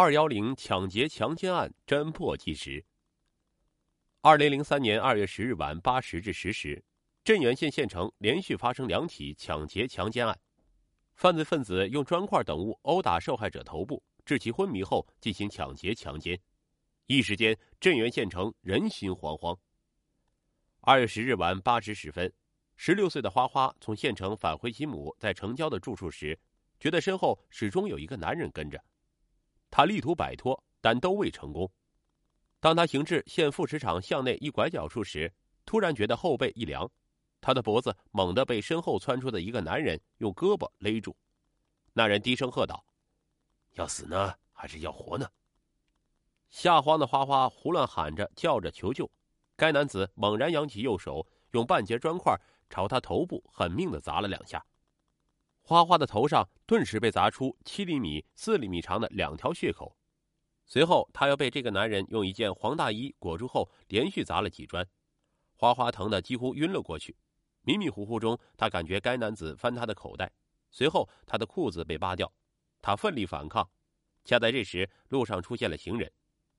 二幺零抢劫强奸案侦破纪实。二零零三年二月十日晚八时至十时，镇原县县城连续发生两起抢劫强奸案，犯罪分子用砖块等物殴打受害者头部，致其昏迷后进行抢劫强奸。一时间，镇原县城人心惶惶。二月十日晚八时十分，十六岁的花花从县城返回其母在城郊的住处时，觉得身后始终有一个男人跟着。他力图摆脱，但都未成功。当他行至县副食厂巷内一拐角处时，突然觉得后背一凉，他的脖子猛地被身后窜出的一个男人用胳膊勒住。那人低声喝道：“要死呢，还是要活呢？”吓慌的花花胡乱喊着叫着求救。该男子猛然扬起右手，用半截砖块朝他头部狠命的砸了两下。花花的头上顿时被砸出七厘米、四厘米长的两条血口，随后他又被这个男人用一件黄大衣裹住后，连续砸了几砖。花花疼得几乎晕了过去，迷迷糊糊中，他感觉该男子翻他的口袋，随后他的裤子被扒掉，他奋力反抗。恰在这时，路上出现了行人，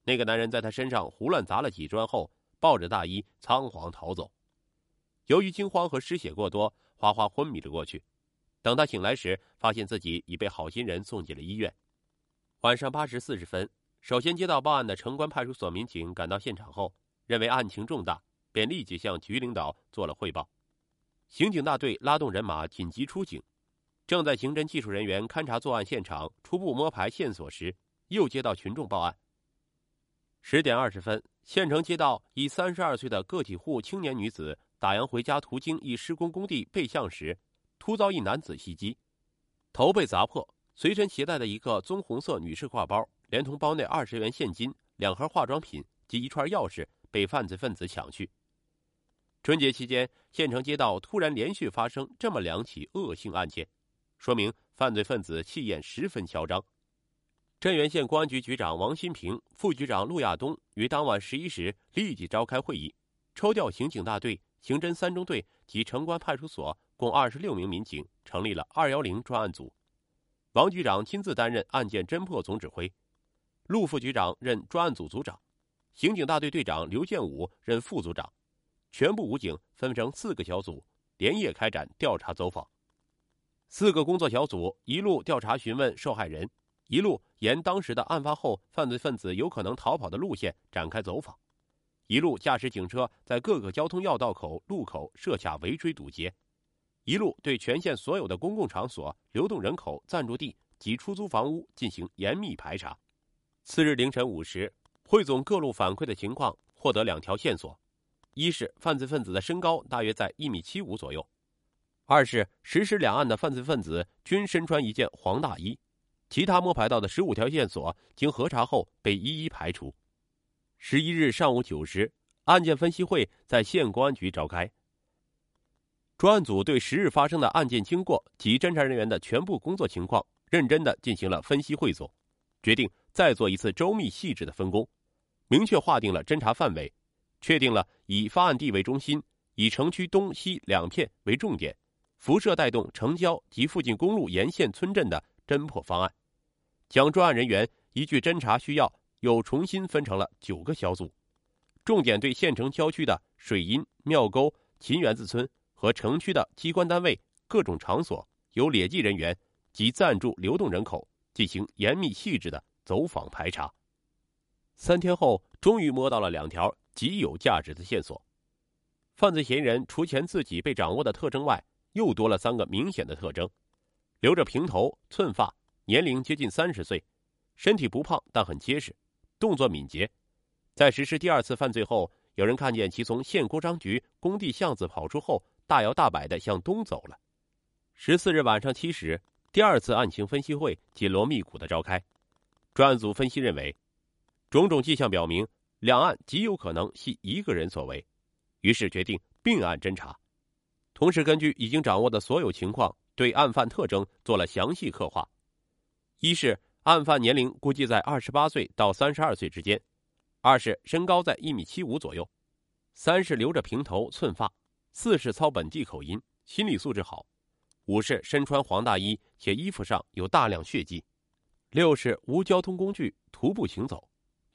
那个男人在他身上胡乱砸了几砖后，抱着大衣仓皇逃走。由于惊慌和失血过多，花花昏迷了过去。等他醒来时，发现自己已被好心人送进了医院。晚上八时四十分，首先接到报案的城关派出所民警赶到现场后，认为案情重大，便立即向局领导做了汇报。刑警大队拉动人马紧急出警。正在刑侦技术人员勘查作案现场、初步摸排线索时，又接到群众报案。十点二十分，县城街道一三十二岁的个体户青年女子打烊回家途经一施工工地背巷时。突遭一男子袭击，头被砸破，随身携带的一个棕红色女士挎包，连同包内二十元现金、两盒化妆品及一串钥匙被犯罪分子抢去。春节期间，县城街道突然连续发生这么两起恶性案件，说明犯罪分子气焰十分嚣张。镇原县公安局局长王新平、副局长陆亚东于当晚十一时立即召开会议，抽调刑警大队、刑侦三中队及城关派出所。共二十六名民警成立了“二幺零”专案组，王局长亲自担任案件侦破总指挥，陆副局长任专案组组长，刑警大队队长刘建武任副组长，全部武警分成四个小组，连夜开展调查走访。四个工作小组一路调查询问受害人，一路沿当时的案发后犯罪分子有可能逃跑的路线展开走访，一路驾驶警车在各个交通要道口、路口设卡围追堵截。一路对全县所有的公共场所、流动人口、暂住地及出租房屋进行严密排查。次日凌晨五时，汇总各路反馈的情况，获得两条线索：一是犯罪分子的身高大约在一米七五左右；二是实施两案的犯罪分子均身穿一件黄大衣。其他摸排到的十五条线索，经核查后被一一排除。十一日上午九时，案件分析会在县公安局召开。专案组对十日发生的案件经过及侦查人员的全部工作情况认真的进行了分析汇总，决定再做一次周密细致的分工，明确划定了侦查范围，确定了以发案地为中心，以城区东西两片为重点，辐射带动城郊及附近公路沿线村镇的侦破方案，将专案人员依据侦查需要又重新分成了九个小组，重点对县城郊区的水阴、庙沟、秦园子村。和城区的机关单位、各种场所有劣迹人员及暂住流动人口进行严密细致的走访排查。三天后，终于摸到了两条极有价值的线索。犯罪嫌疑人除前自己被掌握的特征外，又多了三个明显的特征：留着平头、寸发，年龄接近三十岁，身体不胖但很结实，动作敏捷。在实施第二次犯罪后，有人看见其从县公章局工地巷子跑出后。大摇大摆的向东走了。十四日晚上七时，第二次案情分析会紧锣密鼓的召开。专案组分析认为，种种迹象表明，两案极有可能系一个人所为，于是决定并案侦查。同时，根据已经掌握的所有情况，对案犯特征做了详细刻画。一是案犯年龄估计在二十八岁到三十二岁之间；二是身高在一米七五左右；三是留着平头寸发。四是操本地口音，心理素质好；五是身穿黄大衣，且衣服上有大量血迹；六是无交通工具徒步行走，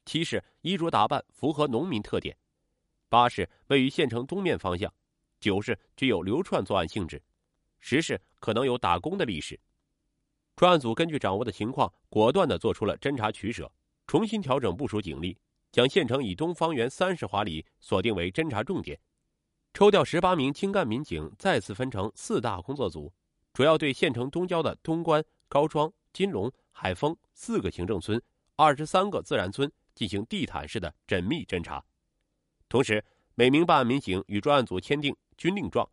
七是衣着打扮符合农民特点，八是位于县城东面方向，九是具有流窜作案性质，十是可能有打工的历史。专案组根据掌握的情况，果断的做出了侦查取舍，重新调整部署警力，将县城以东方圆三十华里锁定为侦查重点，抽调十八名精干民警，再次分成四大工作组，主要对县城东郊的东关、高庄、金龙。海丰四个行政村、二十三个自然村进行地毯式的缜密侦查，同时每名办案民警与专案组签订军令状，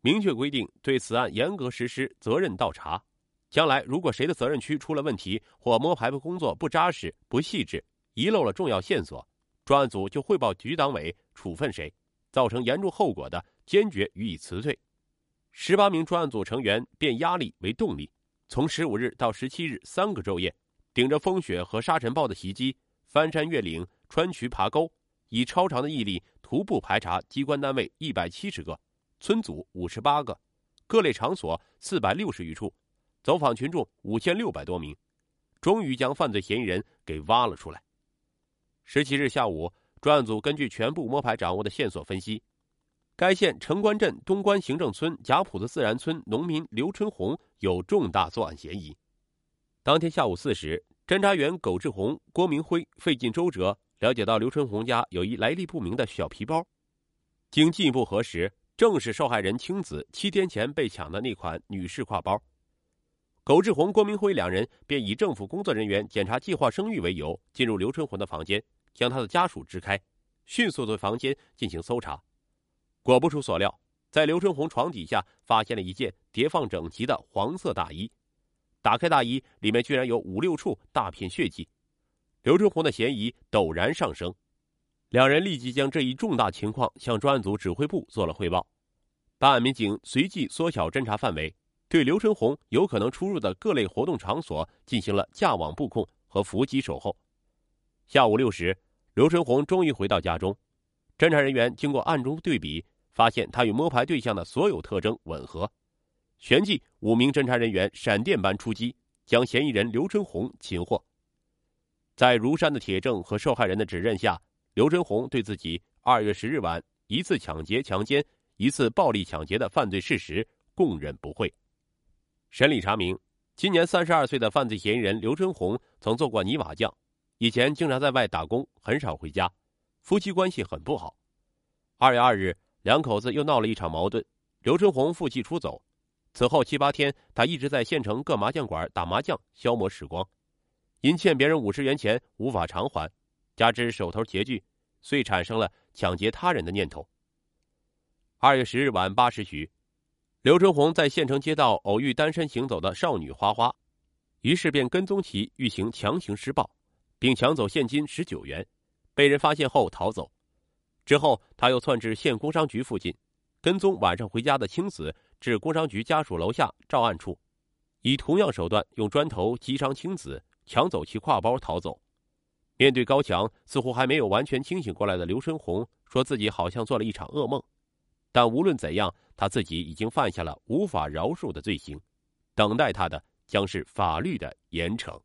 明确规定对此案严格实施责任倒查。将来如果谁的责任区出了问题，或摸排工作不扎实、不细致，遗漏了重要线索，专案组就汇报局党委处分谁，造成严重后果的，坚决予以辞退。十八名专案组成员变压力为动力。从十五日到十七日三个昼夜，顶着风雪和沙尘暴的袭击，翻山越岭、穿渠爬沟，以超长的毅力徒步排查机关单位一百七十个，村组五十八个，各类场所四百六十余处，走访群众五千六百多名，终于将犯罪嫌疑人给挖了出来。十七日下午，专案组根据全部摸排掌握的线索分析。该县城关镇东关行政村贾浦的自然村农民刘春红有重大作案嫌疑。当天下午四时，侦查员苟志红、郭明辉费尽周折了解到刘春红家有一来历不明的小皮包，经进一步核实，正是受害人青子七天前被抢的那款女士挎包。苟志红、郭明辉两人便以政府工作人员检查计划生育为由，进入刘春红的房间，将他的家属支开，迅速对房间进行搜查。果不出所料，在刘春红床底下发现了一件叠放整齐的黄色大衣。打开大衣，里面居然有五六处大片血迹。刘春红的嫌疑陡然上升，两人立即将这一重大情况向专案组指挥部做了汇报。办案民警随即缩小侦查范围，对刘春红有可能出入的各类活动场所进行了架网布控和伏击守候。下午六时，刘春红终于回到家中，侦查人员经过暗中对比。发现他与摸排对象的所有特征吻合，旋即五名侦查人员闪电般出击，将嫌疑人刘春红擒获。在如山的铁证和受害人的指认下，刘春红对自己二月十日晚一次抢劫、强奸、一次暴力抢劫的犯罪事实供认不讳。审理查明，今年三十二岁的犯罪嫌疑人刘春红曾做过泥瓦匠，以前经常在外打工，很少回家，夫妻关系很不好。二月二日。两口子又闹了一场矛盾，刘春红负气出走。此后七八天，他一直在县城各麻将馆打麻将消磨时光。因欠别人五十元钱无法偿还，加之手头拮据，遂产生了抢劫他人的念头。二月十日晚八时许，刘春红在县城街道偶遇单身行走的少女花花，于是便跟踪其欲行强行施暴，并抢走现金十九元，被人发现后逃走。之后，他又窜至县工商局附近，跟踪晚上回家的青子至工商局家属楼下照案处，以同样手段用砖头击伤青子，抢走其挎包逃走。面对高墙，似乎还没有完全清醒过来的刘春红，说自己好像做了一场噩梦。但无论怎样，他自己已经犯下了无法饶恕的罪行，等待他的将是法律的严惩。